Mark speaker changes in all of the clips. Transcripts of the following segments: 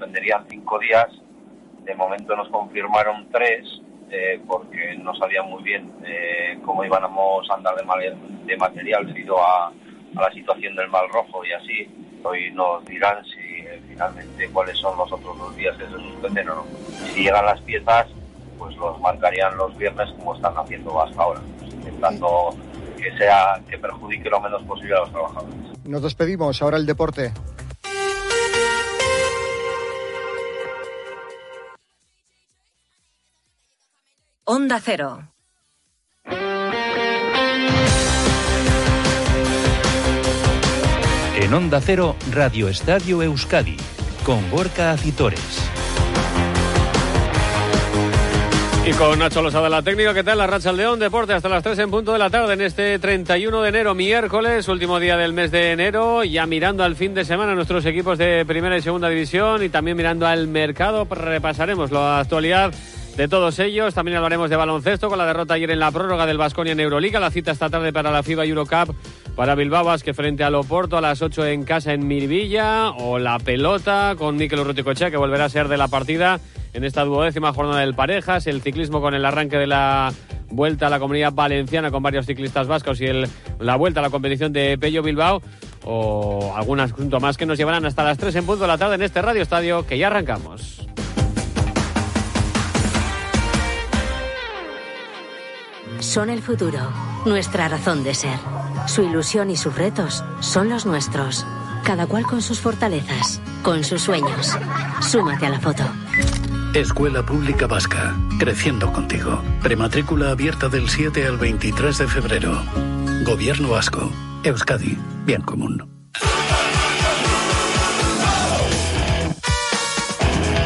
Speaker 1: suspenderían cinco días. De momento nos confirmaron tres, eh, porque no sabían muy bien eh, cómo íbamos a andar de, de material debido a, a, la situación del mal rojo y así. Hoy nos dirán si eh, finalmente cuáles son los otros dos días que se suspenden o no. Si llegan las piezas, pues los marcarían los viernes como están haciendo hasta ahora, intentando que sea que perjudique lo menos posible a los trabajadores.
Speaker 2: Nos despedimos, ahora el deporte.
Speaker 3: Onda Cero.
Speaker 4: En Onda Cero, Radio Estadio Euskadi, con Gorka Acitores.
Speaker 5: Y con Nacho Losada, la técnica, ¿qué tal? La Racha León Deporte hasta las 3 en punto de la tarde en este 31 de enero, miércoles, último día del mes de enero, ya mirando al fin de semana nuestros equipos de primera y segunda división y también mirando al mercado, repasaremos la actualidad de todos ellos. También hablaremos de baloncesto con la derrota ayer en la prórroga del Vasconia en Euroliga. La cita esta tarde para la FIBA Eurocup para Bilbao que frente al Oporto a las 8 en casa en Mirvilla. O la pelota con Mikel Urruticochea que volverá a ser de la partida en esta duodécima jornada del Parejas. El ciclismo con el arranque de la vuelta a la comunidad valenciana con varios ciclistas vascos y el, la vuelta a la competición de Pello Bilbao. O algún asunto más que nos llevarán hasta las 3 en punto de la tarde en este Radio Estadio que ya arrancamos.
Speaker 6: Son el futuro, nuestra razón de ser. Su ilusión y sus retos son los nuestros. Cada cual con sus fortalezas, con sus sueños. Súmate a la foto.
Speaker 7: Escuela Pública Vasca, creciendo contigo. Prematrícula abierta del 7 al 23 de febrero. Gobierno Vasco, Euskadi, bien común.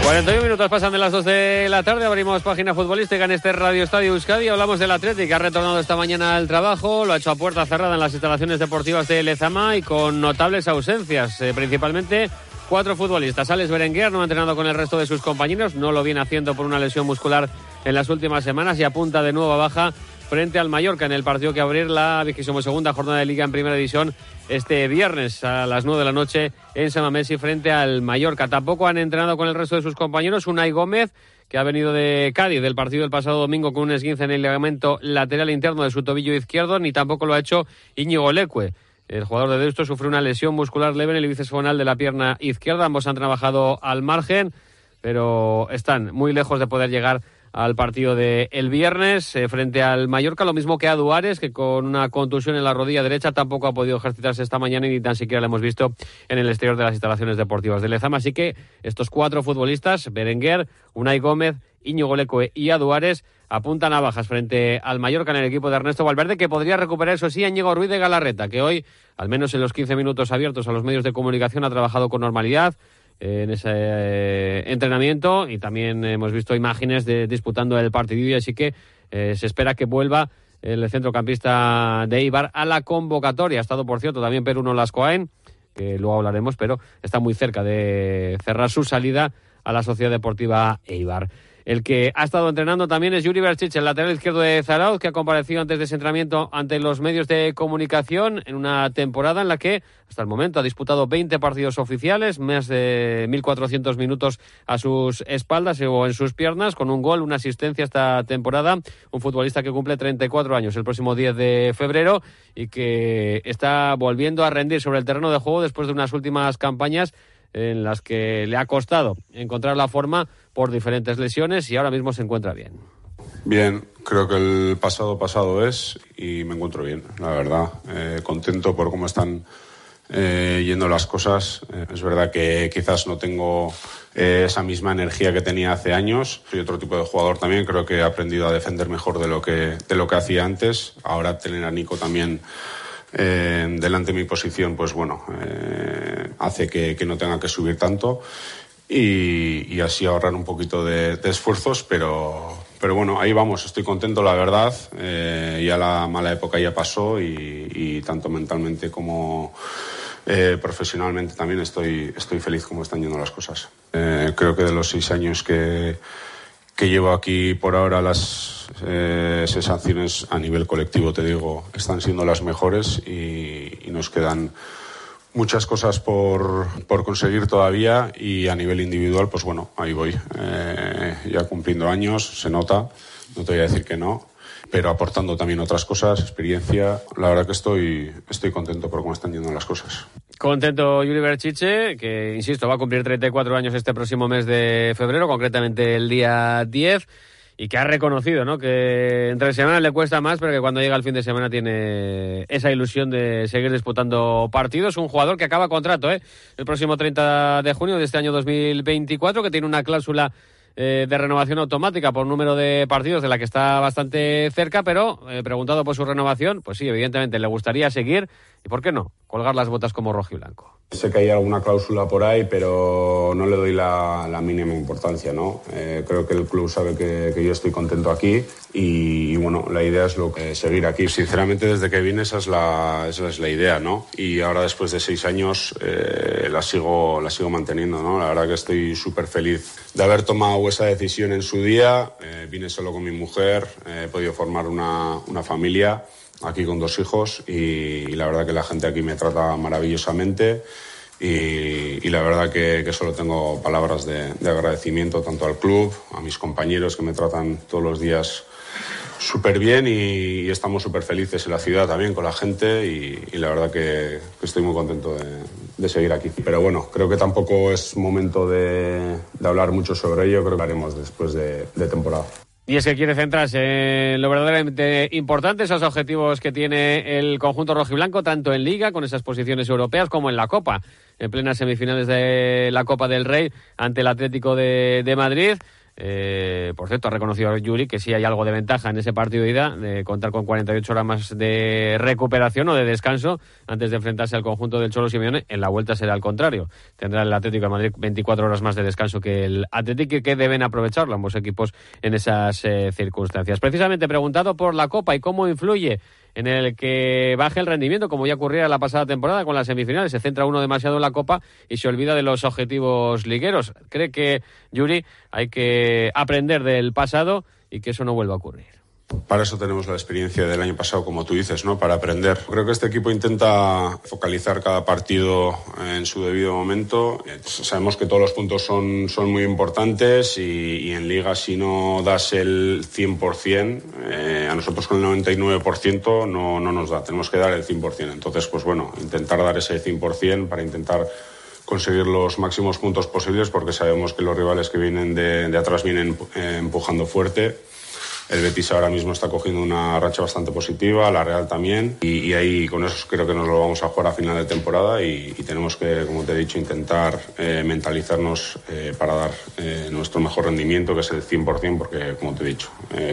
Speaker 5: 41 minutos pasan de las 2 de la tarde, abrimos página futbolística en este Radio Estadio Euskadi, hablamos del Atlético, que ha retornado esta mañana al trabajo, lo ha hecho a puerta cerrada en las instalaciones deportivas de Lezama y con notables ausencias, eh, principalmente cuatro futbolistas. Alex Berenguer no ha entrenado con el resto de sus compañeros, no lo viene haciendo por una lesión muscular en las últimas semanas y apunta de nuevo a baja frente al Mallorca en el partido que abrir la segunda jornada de Liga en Primera División este viernes a las 9 de la noche en San Mamés frente al Mallorca. Tampoco han entrenado con el resto de sus compañeros Unai Gómez, que ha venido de Cádiz del partido del pasado domingo con un esguince en el ligamento lateral interno de su tobillo izquierdo, ni tampoco lo ha hecho Íñigo Leque. El jugador de Deusto sufrió una lesión muscular leve en el bíceps de la pierna izquierda. Ambos han trabajado al margen, pero están muy lejos de poder llegar al partido de el viernes eh, frente al Mallorca, lo mismo que a Duares, que con una contusión en la rodilla derecha tampoco ha podido ejercitarse esta mañana y ni tan siquiera lo hemos visto en el exterior de las instalaciones deportivas de Lezama. Así que estos cuatro futbolistas, Berenguer, Unai Gómez, Íñigo Lecoe y Aduares, apuntan a bajas frente al Mallorca en el equipo de Ernesto Valverde, que podría recuperar, eso sí, a Íñigo Ruiz de Galarreta, que hoy, al menos en los 15 minutos abiertos a los medios de comunicación, ha trabajado con normalidad en ese eh, entrenamiento y también hemos visto imágenes de disputando el partido y así que eh, se espera que vuelva el centrocampista de Ibar a la convocatoria. Ha estado, por cierto, también Peruno Lascoaen, que luego hablaremos, pero está muy cerca de cerrar su salida a la Sociedad Deportiva Eibar. El que ha estado entrenando también es Yuri Berchich, el lateral izquierdo de Zarauz, que ha comparecido antes de ese entrenamiento ante los medios de comunicación en una temporada en la que hasta el momento ha disputado 20 partidos oficiales, más de 1.400 minutos a sus espaldas o en sus piernas, con un gol, una asistencia esta temporada. Un futbolista que cumple 34 años el próximo 10 de febrero y que está volviendo a rendir sobre el terreno de juego después de unas últimas campañas en las que le ha costado encontrar la forma por diferentes lesiones y ahora mismo se encuentra bien.
Speaker 8: Bien, creo que el pasado pasado es y me encuentro bien, la verdad. Eh, contento por cómo están eh, yendo las cosas. Eh, es verdad que quizás no tengo esa misma energía que tenía hace años. Soy otro tipo de jugador también. Creo que he aprendido a defender mejor de lo que, de lo que hacía antes. Ahora tener a Nico también eh, delante de mi posición, pues bueno, eh, hace que, no tenga que subir tanto y, así ahorrar un poquito de, esfuerzos, pero, pero bueno, ahí vamos, estoy contento, la verdad. Eh, ya la mala época ya pasó y, tanto mentalmente como profesionalmente también estoy, estoy feliz como están yendo las cosas. creo que de los seis años que, que llevo aquí por ahora las eh, a nivel colectivo, te digo, están siendo las mejores y, nos quedan muchas cosas por, por, conseguir todavía y a nivel individual, pues bueno, ahí voy. Eh, ya cumpliendo años, se nota, no te voy a decir que no, pero aportando también otras cosas, experiencia. La verdad que estoy, estoy contento por cómo están yendo las cosas.
Speaker 5: Contento Yuri Berchiche, que insisto, va a cumplir 34 años este próximo mes de febrero, concretamente el día 10 y que ha reconocido, ¿no? Que entre semanas le cuesta más, pero que cuando llega el fin de semana tiene esa ilusión de seguir disputando partidos. Un jugador que acaba contrato, ¿eh? El próximo 30 de junio de este año 2024, que tiene una cláusula eh, de renovación automática por número de partidos de la que está bastante cerca, pero eh, preguntado por su renovación, pues sí, evidentemente le gustaría seguir y, ¿por qué no?, colgar las botas como rojo y blanco.
Speaker 8: Sé que hay alguna cláusula por ahí, pero no le doy la, mínima importancia, ¿no? Eh, creo que el club sabe que, yo estoy contento aquí y, bueno, la idea es lo que seguir aquí. Sinceramente, desde que vine esa es la, esa es la idea, ¿no? Y ahora después de seis años eh, la, sigo, la sigo manteniendo, ¿no? La verdad que estoy súper feliz de haber tomado esa decisión en su día. Eh, vine solo con mi mujer, he podido formar una, una familia aquí con dos hijos y, la verdad que la gente aquí me trata maravillosamente y, la verdad que, solo tengo palabras de, agradecimiento tanto al club, a mis compañeros que me tratan todos los días súper bien y, estamos súper felices en la ciudad también con la gente y, la verdad que, estoy muy contento de, seguir aquí. Pero bueno, creo que tampoco es momento de, hablar mucho sobre ello, creo que haremos después de temporada.
Speaker 5: Y es que quiere centrarse en lo verdaderamente importante, esos objetivos que tiene el conjunto rojiblanco, tanto en Liga, con esas posiciones europeas, como en la Copa, en plenas semifinales de la Copa del Rey ante el Atlético de, de Madrid. Eh, por cierto, ha reconocido Yuri que sí hay algo de ventaja en ese partido de ida, de contar con 48 horas más de recuperación o de descanso antes de enfrentarse al conjunto del Cholo Simeone. En la vuelta será al contrario. Tendrá el Atlético de Madrid 24 horas más de descanso que el Atlético, que deben aprovecharlo ambos equipos en esas eh, circunstancias. Precisamente preguntado por la Copa y cómo influye en el que baje el rendimiento, como ya ocurría la pasada temporada con las semifinales. Se centra uno demasiado en la Copa y se olvida de los objetivos ligueros. Cree que, Yuri, hay que aprender del pasado y que eso no vuelva a ocurrir.
Speaker 8: Para eso tenemos la experiencia del año pasado, como tú dices, ¿no? Para aprender. Creo que este equipo intenta focalizar cada partido en su debido momento. Sabemos que todos los puntos son, son muy importantes y, en Liga si no das el 100%, eh, a nosotros con el 99% no, no nos da. Tenemos que dar el 100%. Entonces, pues bueno, intentar dar ese 100% para intentar conseguir los máximos puntos posibles porque sabemos que los rivales que vienen de, de atrás vienen eh, empujando fuerte el Betis ahora mismo está cogiendo una racha bastante positiva, la Real también, y, ahí con eso creo que nos lo vamos a jugar a final de temporada y, tenemos que, como te he dicho, intentar eh, mentalizarnos eh, para dar eh, nuestro mejor rendimiento, que es el 100%, porque, como te he dicho,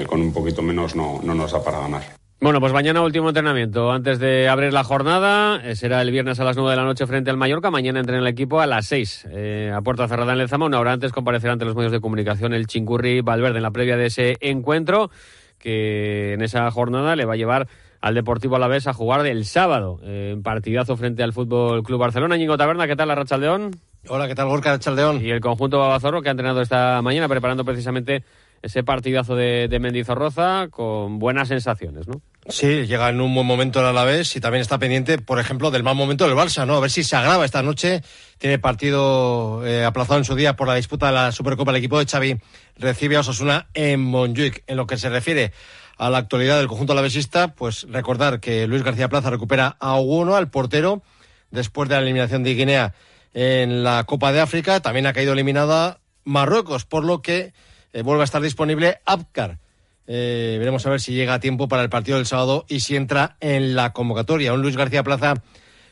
Speaker 8: con un poquito menos no, no nos da para ganar.
Speaker 5: Bueno, pues mañana último entrenamiento. Antes de abrir la jornada, eh, será el viernes a las 9 de la noche frente al Mallorca. Mañana entrena el equipo a las 6, eh, a puerta cerrada en Lezama. Una hora antes comparecerá ante los medios de comunicación el Chingurri Valverde en la previa de ese encuentro, que en esa jornada le va a llevar al Deportivo Alavés a jugar el sábado, eh, en partidazo frente al Fútbol Club Barcelona. Ñigo Taberna, ¿qué tal la Rachaldeón?
Speaker 9: Hola, ¿qué tal Gorka Rachaldeón?
Speaker 5: Y el conjunto Babazorro que ha entrenado esta mañana preparando precisamente ese partidazo de, de Mendizorroza con buenas sensaciones, ¿no?
Speaker 9: Sí, llega en un buen momento el Alavés y también está pendiente, por ejemplo, del mal momento del Barça, ¿no? A ver si se agrava esta noche. Tiene partido eh, aplazado en su día por la disputa de la Supercopa. El equipo de Xavi recibe a Osasuna en Montjuic. En lo que se refiere a la actualidad del conjunto alavesista, pues recordar que Luis García Plaza recupera a uno al portero, después de la eliminación de Guinea en la Copa de África. También ha caído eliminada Marruecos, por lo que eh, vuelve a estar disponible Abkar eh, veremos a ver si llega a tiempo para el partido del sábado y si entra en la convocatoria. Un Luis García Plaza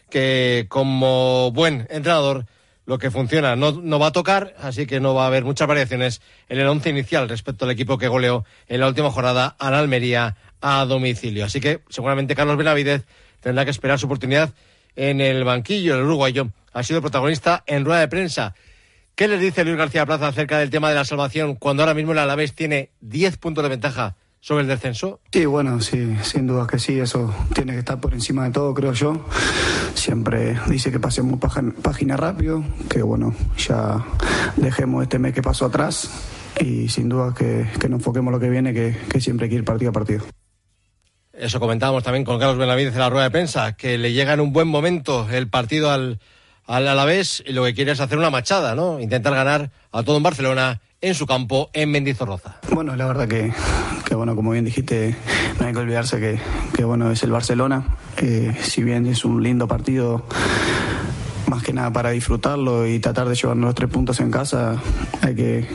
Speaker 9: que como buen entrenador lo que funciona no, no, va a tocar, así que no va a haber muchas variaciones en el once inicial respecto al equipo que goleó en la última jornada a la Almería a domicilio. Así que seguramente Carlos Benavidez tendrá que esperar su oportunidad en el banquillo. El uruguayo ha sido protagonista en rueda de prensa ¿Qué les dice Luis García Plaza acerca del tema de la salvación cuando ahora mismo el Alavés tiene 10 puntos de ventaja sobre el descenso?
Speaker 10: Sí, bueno, sí, sin duda que sí, eso tiene que estar por encima de todo, creo yo. Siempre dice que pasemos página rápido, que bueno, ya dejemos este mes que pasó atrás y sin duda que, que nos enfoquemos lo que viene, que, que siempre hay que ir partido a partido.
Speaker 9: Eso comentábamos también con Carlos Benavides en la rueda de prensa, que le llega en un buen momento el partido al, al Alavés lo que quiere es hacer una machada, ¿no? Intentar ganar a todo en Barcelona en su campo en Mendizorroza.
Speaker 10: Bueno, la verdad que, que bueno, como bien dijiste, no hay que olvidarse que, que bueno, es el Barcelona. Si bien es un lindo partido, más que nada para disfrutarlo y tratar de llevarnos los tres puntos en casa, hay que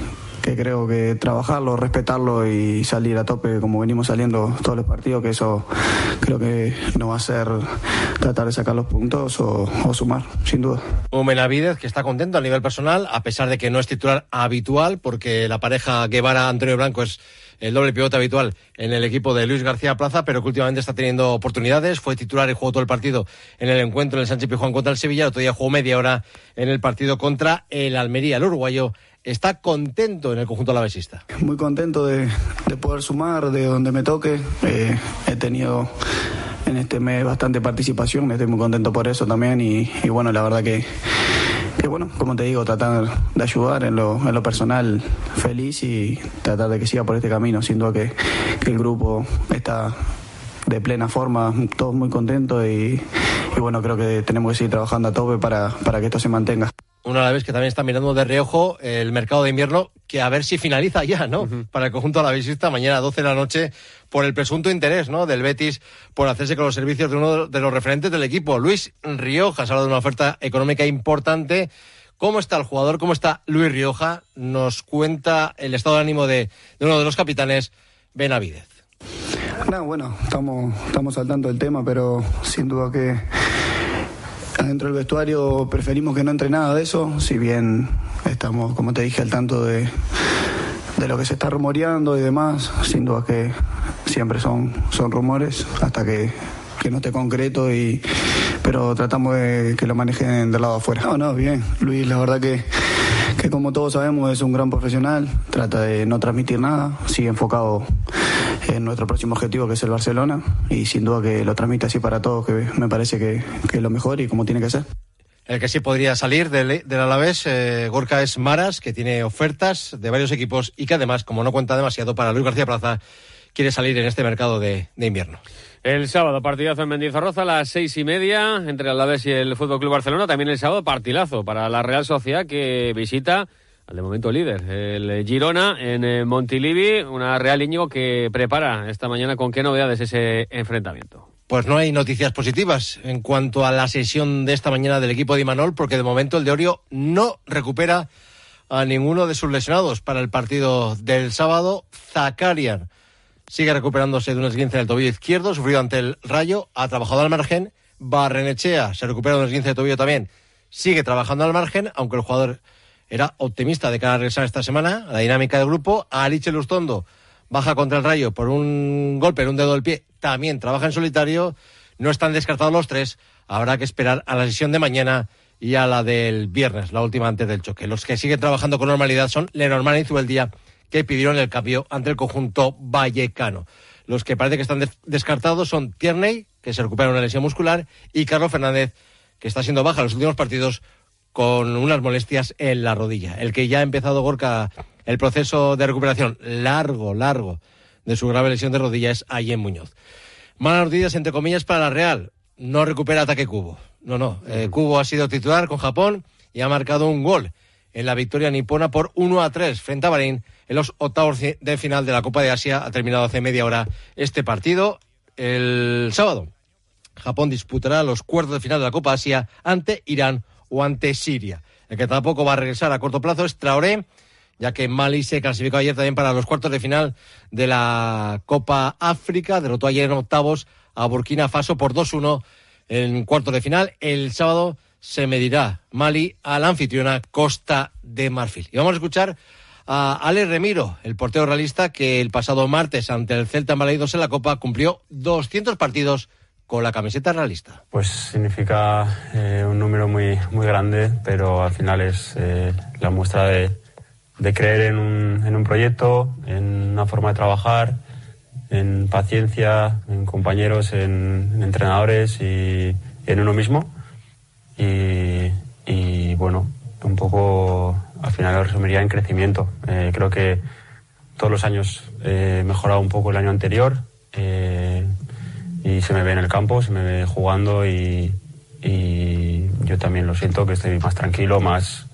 Speaker 10: que creo que trabajarlo, respetarlo y salir a tope como venimos saliendo todos los partidos, que eso creo que no va a ser tratar de sacar los puntos o, sumar, sin duda.
Speaker 9: Un que está contento a nivel personal, a pesar de que no es titular habitual, porque la pareja Guevara-Antonio Blanco es el doble pivote habitual en el equipo de Luis García Plaza, pero que últimamente está teniendo oportunidades. Fue titular y jugó todo el partido en el encuentro en el Sánchez Pijuán contra el Sevilla. Otro día jugó media hora en el partido contra el Almería. El uruguayo está contento en el conjunto alavesista.
Speaker 10: Muy contento de, poder sumar de donde me toque. Eh, he tenido en este mes bastante participación, estoy muy contento por eso también y, bueno, la verdad que, que, bueno, como te digo, tratar de ayudar en lo, en lo, personal feliz y tratar de que siga por este camino, sin duda que, que el grupo está de plena forma, todos muy contentos y, y, bueno, creo que tenemos que seguir trabajando a tope para, para que esto se mantenga
Speaker 9: una a la vez que también está mirando de reojo el mercado de invierno, que a ver si finaliza ya, ¿no? Para el conjunto de la visita mañana a 12 de la noche, por el presunto interés, ¿no? Del Betis por hacerse con los servicios de uno de los referentes del equipo. Luis Rioja ha hablado de una oferta económica importante. ¿Cómo está el jugador? ¿Cómo está Luis Rioja? Nos cuenta el estado de ánimo de, uno de los capitanes, Benavidez.
Speaker 10: No, bueno, estamos, estamos al tanto del tema, pero sin duda que Dentro del vestuario preferimos que no entre nada de eso, si bien estamos, como te dije, al tanto de, de lo que se está rumoreando y demás, sin duda que siempre son, son rumores hasta que, que no esté concreto y pero tratamos de que lo manejen del lado afuera. No, no, bien. Luis, la verdad que, que como todos sabemos es un gran profesional, trata de no transmitir nada, sigue enfocado en nuestro próximo objetivo que es el Barcelona y sin duda que lo transmite así para todos, que me parece que, es lo mejor y como tiene que ser.
Speaker 9: El que sí podría salir del, del Alavés, eh, Gorka es Maras, que tiene ofertas de varios equipos y que además, como no cuenta demasiado para Luis García Plaza, quiere salir en este mercado de, invierno.
Speaker 5: El sábado, partidazo en Mendizorroza a las seis y media entre el Alavés y el Fútbol Club Barcelona. También el sábado, partidazo para la Real Sociedad que visita al de momento líder, el Girona en eh, Montilivi, una Real Íñigo que prepara esta mañana con qué novedades ese enfrentamiento.
Speaker 9: Pues no hay noticias positivas en cuanto a la sesión de esta mañana del equipo de Imanol, porque de momento el de Orio no recupera a ninguno de sus lesionados para el partido del sábado. Zakarian sigue recuperándose de un esguince del tobillo izquierdo, sufrido ante el Rayo, ha trabajado al margen. Barrenechea se recupera de un esguince de tobillo también, sigue trabajando al margen, aunque el jugador era optimista de cara a regresar esta semana a la dinámica del grupo. Aliche Lustondo baja contra el Rayo por un golpe en un dedo del pie, también trabaja en solitario. No están descartados los tres. Habrá que esperar a la sesión de mañana y a la del viernes, la última antes del choque. Los que siguen trabajando con normalidad son Lenormand y Zubeldía, que pidieron el cambio ante el conjunto vallecano. Los que parece que están descartados son Tierney, que se recupera una lesión muscular, y Carlos Fernández, que está siendo baja en los últimos partidos con unas molestias en la rodilla. El que ya ha empezado Gorka el proceso de recuperación largo, largo de su grave lesión de rodilla es Ayen Muñoz. Malas noticias, entre comillas, para la Real. No recupera ataque Cubo. No, no. Eh, Cubo ha sido titular con Japón y ha marcado un gol en la victoria nipona por 1 a 3 frente a Bahrein en los octavos de final de la Copa de Asia. Ha terminado hace media hora este partido. El sábado, Japón disputará los cuartos de final de la Copa Asia ante Irán o ante Siria. El que tampoco va a regresar a corto plazo es Traoré, ya que Mali se clasificó ayer también para los cuartos de final de la Copa África. Derrotó ayer en octavos a Burkina Faso por 2-1 en cuartos de final. El sábado se medirá Mali a la anfitriona Costa de Marfil. Y vamos a escuchar a Ale Remiro, el portero realista que el pasado martes ante el Celta Maleidos en la Copa cumplió 200 partidos la camiseta realista?
Speaker 11: Pues significa eh, un número muy, muy grande, pero al final es eh, la muestra de, de creer en un, en un, proyecto, en una forma de trabajar, en paciencia, en compañeros, en, entrenadores y, en uno mismo. Y, y, bueno, un poco al final lo resumiría en crecimiento. Eh, creo que todos los años he mejorado un poco el año anterior y se me ve en el campo, se me ve jugando y, y yo también lo siento que estoy más tranquilo, más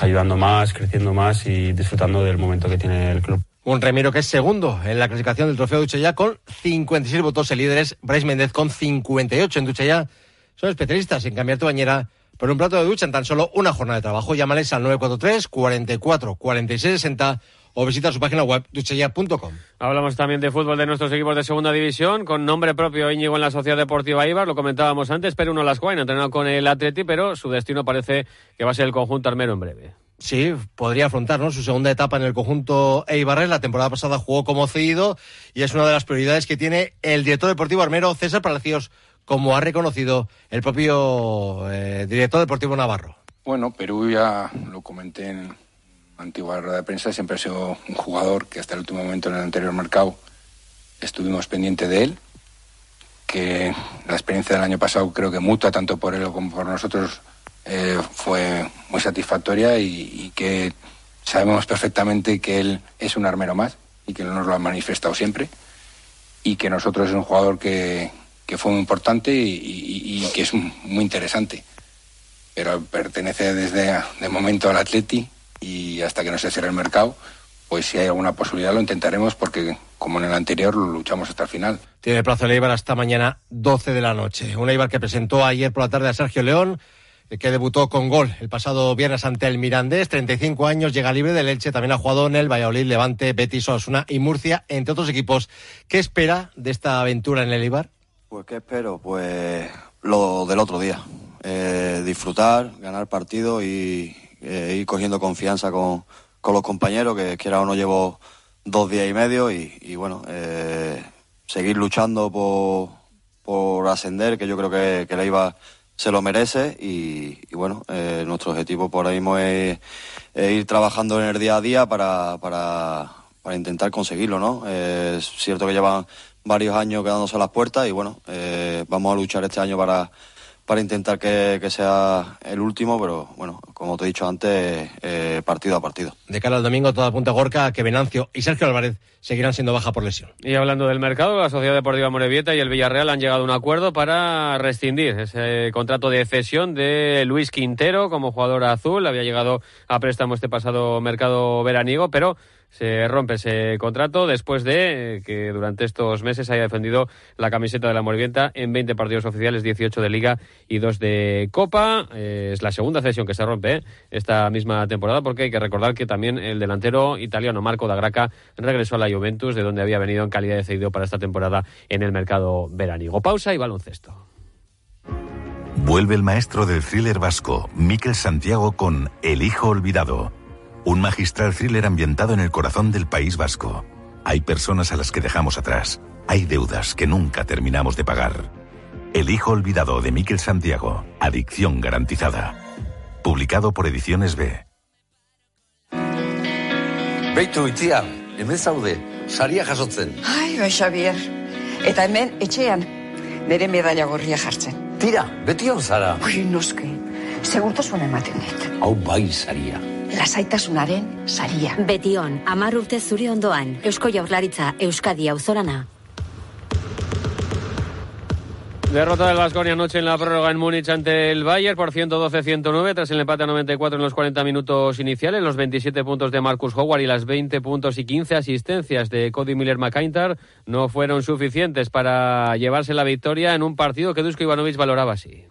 Speaker 11: ayudando más, creciendo más y disfrutando del momento que tiene el club.
Speaker 9: Un Remiro que es segundo en la clasificación del trofeo Duchella con 56 votos. El líder es Bryce Méndez con 58 en Duchella. Son especialistas en cambiar tu bañera por un plato de ducha en tan solo una jornada de trabajo. Llámales al 943 44 46 60 o visita su página web duchella.com.
Speaker 5: Hablamos también de fútbol de nuestros equipos de segunda división, con nombre propio Íñigo en la Sociedad Deportiva Ibar, lo comentábamos antes, pero uno las ha entrenado con el Atleti, pero su destino parece que va a ser el conjunto armero en breve.
Speaker 9: Sí, podría afrontar su segunda etapa en el conjunto Eibarres. La temporada pasada jugó como cedido y es una de las prioridades que tiene el director deportivo armero César Palacios, como ha reconocido el propio eh, director deportivo Navarro.
Speaker 12: Bueno, Perú ya lo comenté en antigua rueda de prensa, siempre ha sido un jugador que hasta el último momento en el anterior mercado estuvimos pendiente de él, que la experiencia del año pasado creo que mutua tanto por él como por nosotros eh, fue muy satisfactoria y, que sabemos perfectamente que él es un armero más y que nos lo ha manifestado siempre y que nosotros es un jugador que, fue muy importante y, que es muy interesante. Pero pertenece desde de momento al Atleti y hasta que no se cierre el mercado, pues si hay alguna posibilidad lo intentaremos porque como en el anterior lo luchamos hasta el final.
Speaker 9: Tiene plazo el Eibar hasta mañana 12 de la noche. Un Eibar que presentó ayer por la tarde a Sergio León que debutó con gol el pasado viernes ante el Mirandés, 35 años, llega libre del Elche, también ha jugado en el Valladolid, Levante, Betis, Osasuna y Murcia, entre otros equipos. ¿Qué espera de esta aventura en el Ibar?
Speaker 13: Pues qué espero, pues lo del otro día, eh, disfrutar, ganar partido y eh, ir cogiendo confianza con, los compañeros, que quiera o no llevo dos días y medio y, bueno, eh, seguir luchando por, por ascender, que yo creo que, que la iba se lo merece y, bueno, eh, nuestro objetivo por ahí mismo es, ir trabajando en el día a día para, para, para intentar conseguirlo, ¿no? es cierto que llevan varios años quedándose a las puertas y bueno, eh, vamos a luchar este año para, para intentar que, sea el último, pero bueno, como te he dicho antes, eh, partido a partido.
Speaker 9: De cara al domingo, toda punta Gorka, que Venancio y Sergio Álvarez seguirán siendo baja por lesión.
Speaker 5: Y hablando del mercado, la Sociedad Deportiva Morevieta y el Villarreal han llegado a un acuerdo para rescindir ese contrato de cesión de Luis Quintero como jugador azul. Había llegado a préstamo este pasado mercado veraniego, pero se rompe ese contrato después de eh, que durante estos meses haya defendido la camiseta de la Morevienta en 20 partidos oficiales, 18 de Liga y 2 de Copa. Eh, es la segunda cesión que se rompe eh, esta misma temporada porque hay que recordar que también el delantero italiano Marco da Graca regresó a la Juventus, de donde había venido en calidad de cedido para esta temporada en el mercado veraniego. Pausa y baloncesto.
Speaker 14: Vuelve el maestro del thriller vasco, Miquel Santiago, con El Hijo Olvidado un magistral thriller ambientado en el corazón del País Vasco. Hay personas a las que dejamos atrás. Hay deudas que nunca terminamos de pagar. El hijo olvidado de Miquel Santiago. Adicción garantizada. Publicado por Ediciones B.
Speaker 15: Beitu itzia, hemen zaude, saria jasotzen.
Speaker 16: Ai, bai, Xavier. Eta hemen, etxean, nire medalla gorria jartzen.
Speaker 15: Tira, beti hon zara.
Speaker 16: Ui, noske, segurtasuna ematen dit.
Speaker 15: Hau bai, saria
Speaker 16: lasaitasunaren saria.
Speaker 6: Betion, amar urte zuri ondoan, Eusko Jaurlaritza, Euskadi auzorana.
Speaker 5: Derrota del Vasconia anoche en la prórroga en Múnich ante el Bayern por 112-109 tras el empate a 94 en los 40 minutos iniciales. Los 27 puntos de Marcus Howard y las 20 puntos y 15 asistencias de Cody Miller McIntyre no fueron suficientes para llevarse la victoria en un partido que Dusko Ivanovic valoraba así.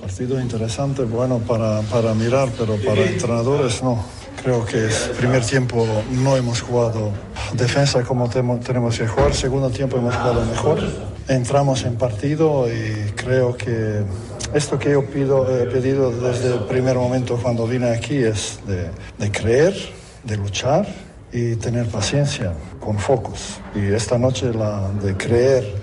Speaker 17: Partido interesante, bueno para, para mirar, pero para entrenadores no. Creo que el primer tiempo no hemos jugado defensa como tenemos que jugar, segundo tiempo hemos jugado mejor. Entramos en partido y creo que esto que yo pido, he pedido desde el primer momento cuando vine aquí es de, de creer, de luchar y tener paciencia, con focus. Y esta noche la de creer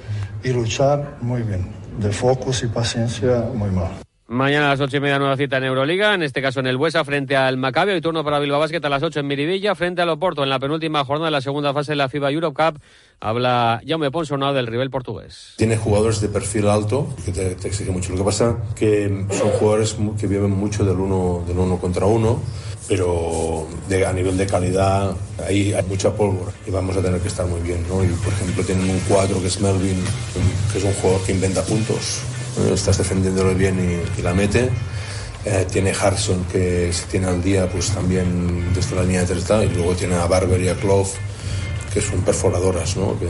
Speaker 17: y luchar, muy bien. De focus y paciencia, muy mal.
Speaker 5: Mañana a las ocho y media nueva cita en Euroliga, en este caso en el Buesa frente al Maccabi y turno para Bilbao Basket a las ocho en Miribilla frente al Oporto en la penúltima jornada de la segunda fase de la FIBA Europe Cup. Habla Jaume Ponsonado del rival portugués.
Speaker 18: Tiene jugadores de perfil alto que te, exige mucho. Lo que pasa que son jugadores que viven mucho del uno, del uno contra uno pero a nivel de calidad ahí hay mucha pólvora y vamos a tener que estar muy bien. ¿no? Y, por ejemplo, tienen un 4 que es Melvin, que es un jugador que inventa puntos, estás defendiéndolo bien y, la mete. Eh, tiene Harrison que se tiene al día pues también desde la línea de tres y luego tiene a Barber y a Clough que son perforadoras, ¿no? Que,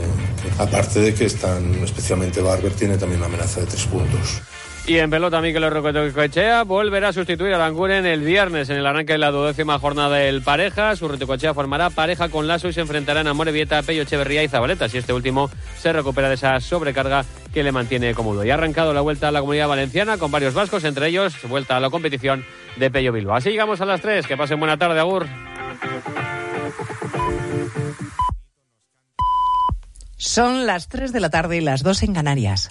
Speaker 18: aparte de que están, especialmente Barber, tiene también la amenaza de tres puntos.
Speaker 5: Y en pelota, Mikel Rocotocochea volverá a sustituir a Languren el viernes en el arranque de la duodécima jornada del pareja. Su Rocotocochea formará pareja con Lasso y se enfrentarán a Morevieta, Pello Echeverría y Zabaleta. Si este último se recupera de esa sobrecarga que le mantiene cómodo. Y ha arrancado la vuelta a la comunidad valenciana con varios vascos, entre ellos vuelta a la competición de Pello Bilbao. Así llegamos a las 3. Que pasen buena tarde, Agur.
Speaker 19: Son las 3 de la tarde y las 2 en Canarias.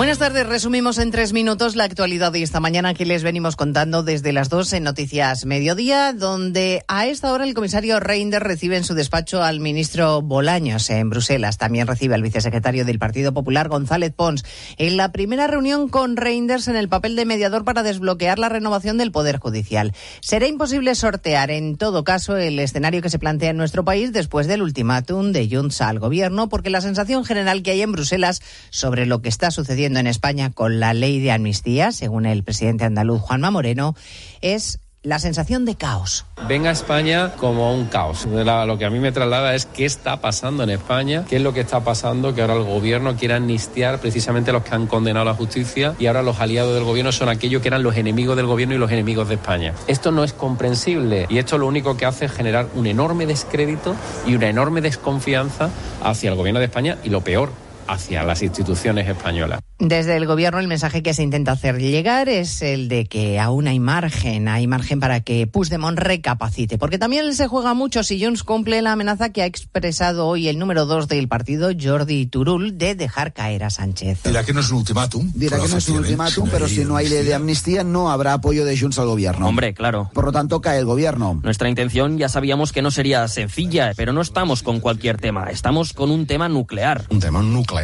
Speaker 19: Buenas tardes, resumimos en tres minutos la actualidad de esta mañana que les venimos contando desde las dos en Noticias Mediodía, donde a esta hora el comisario Reinders recibe en su despacho al ministro Bolaños en Bruselas. También recibe al vicesecretario del Partido Popular, González Pons, en la primera reunión con Reinders en el papel de mediador para desbloquear la renovación del Poder Judicial. Será imposible sortear, en todo caso, el escenario que se plantea en nuestro país después del ultimátum de Junts al gobierno, porque la sensación general que hay en Bruselas sobre lo que está sucediendo en España con la ley de amnistía, según el presidente andaluz Juanma Moreno, es la sensación de caos.
Speaker 20: Ven a España como un caos. Lo que a mí me traslada es qué está pasando en España, qué es lo que está pasando, que ahora el gobierno quiere amnistiar precisamente a los que han condenado a la justicia y ahora los aliados del gobierno son aquellos que eran los enemigos del gobierno y los enemigos de España. Esto no es comprensible y esto lo único que hace es generar un enorme descrédito y una enorme desconfianza hacia el gobierno de España y lo peor, hacia las instituciones españolas.
Speaker 19: Desde el gobierno el mensaje que se intenta hacer llegar es el de que aún hay margen, hay margen para que Puigdemont recapacite, porque también se juega mucho si Junts cumple la amenaza que ha expresado hoy el número dos del partido, Jordi Turul, de dejar caer a Sánchez.
Speaker 21: Dirá que no es un ultimátum.
Speaker 22: Dirá que no es un ultimátum, pero si no hay ley de amnistía no habrá apoyo de Junts al gobierno.
Speaker 23: Hombre, claro.
Speaker 22: Por lo tanto cae el gobierno.
Speaker 23: Nuestra intención ya sabíamos que no sería sencilla, pero no estamos con cualquier tema, estamos con un tema nuclear.
Speaker 21: Un tema nuclear.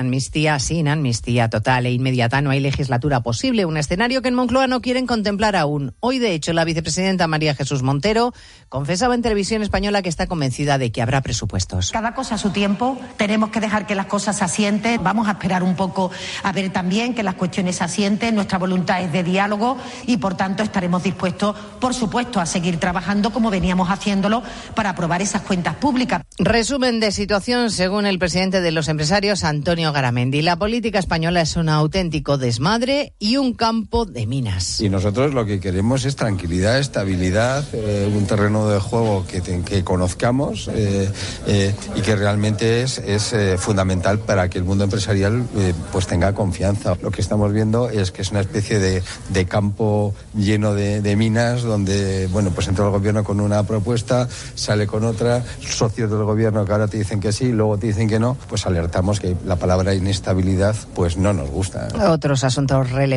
Speaker 19: Amnistía sin amnistía total e inmediata no hay legislatura posible, un escenario que en Moncloa no quieren contemplar aún. Hoy, de hecho, la vicepresidenta María Jesús Montero confesaba en televisión española que está convencida de que habrá presupuestos.
Speaker 24: Cada cosa a su tiempo, tenemos que dejar que las cosas se asienten, vamos a esperar un poco a ver también que las cuestiones se asienten, nuestra voluntad es de diálogo y por tanto estaremos dispuestos, por supuesto, a seguir trabajando como veníamos haciéndolo para aprobar esas cuentas públicas.
Speaker 19: Resumen de situación según el presidente de los empresarios, Antonio Garamendi. La política española es un auténtico desmadre y un campo de minas.
Speaker 25: Y nosotros lo que queremos es tranquilidad, estabilidad, eh, un terreno de juego que, que conozcamos eh, eh, y que realmente es, es fundamental para que el mundo empresarial pues tenga confianza. Lo que estamos viendo es que es una especie de, de campo lleno de, de, minas donde, bueno, pues entra el gobierno con una propuesta, sale con otra, socios del gobierno que ahora te dicen que sí, luego te dicen que no, pues alertamos que la palabra inestabilidad pues no nos gusta.
Speaker 19: Otros asuntos relevantes.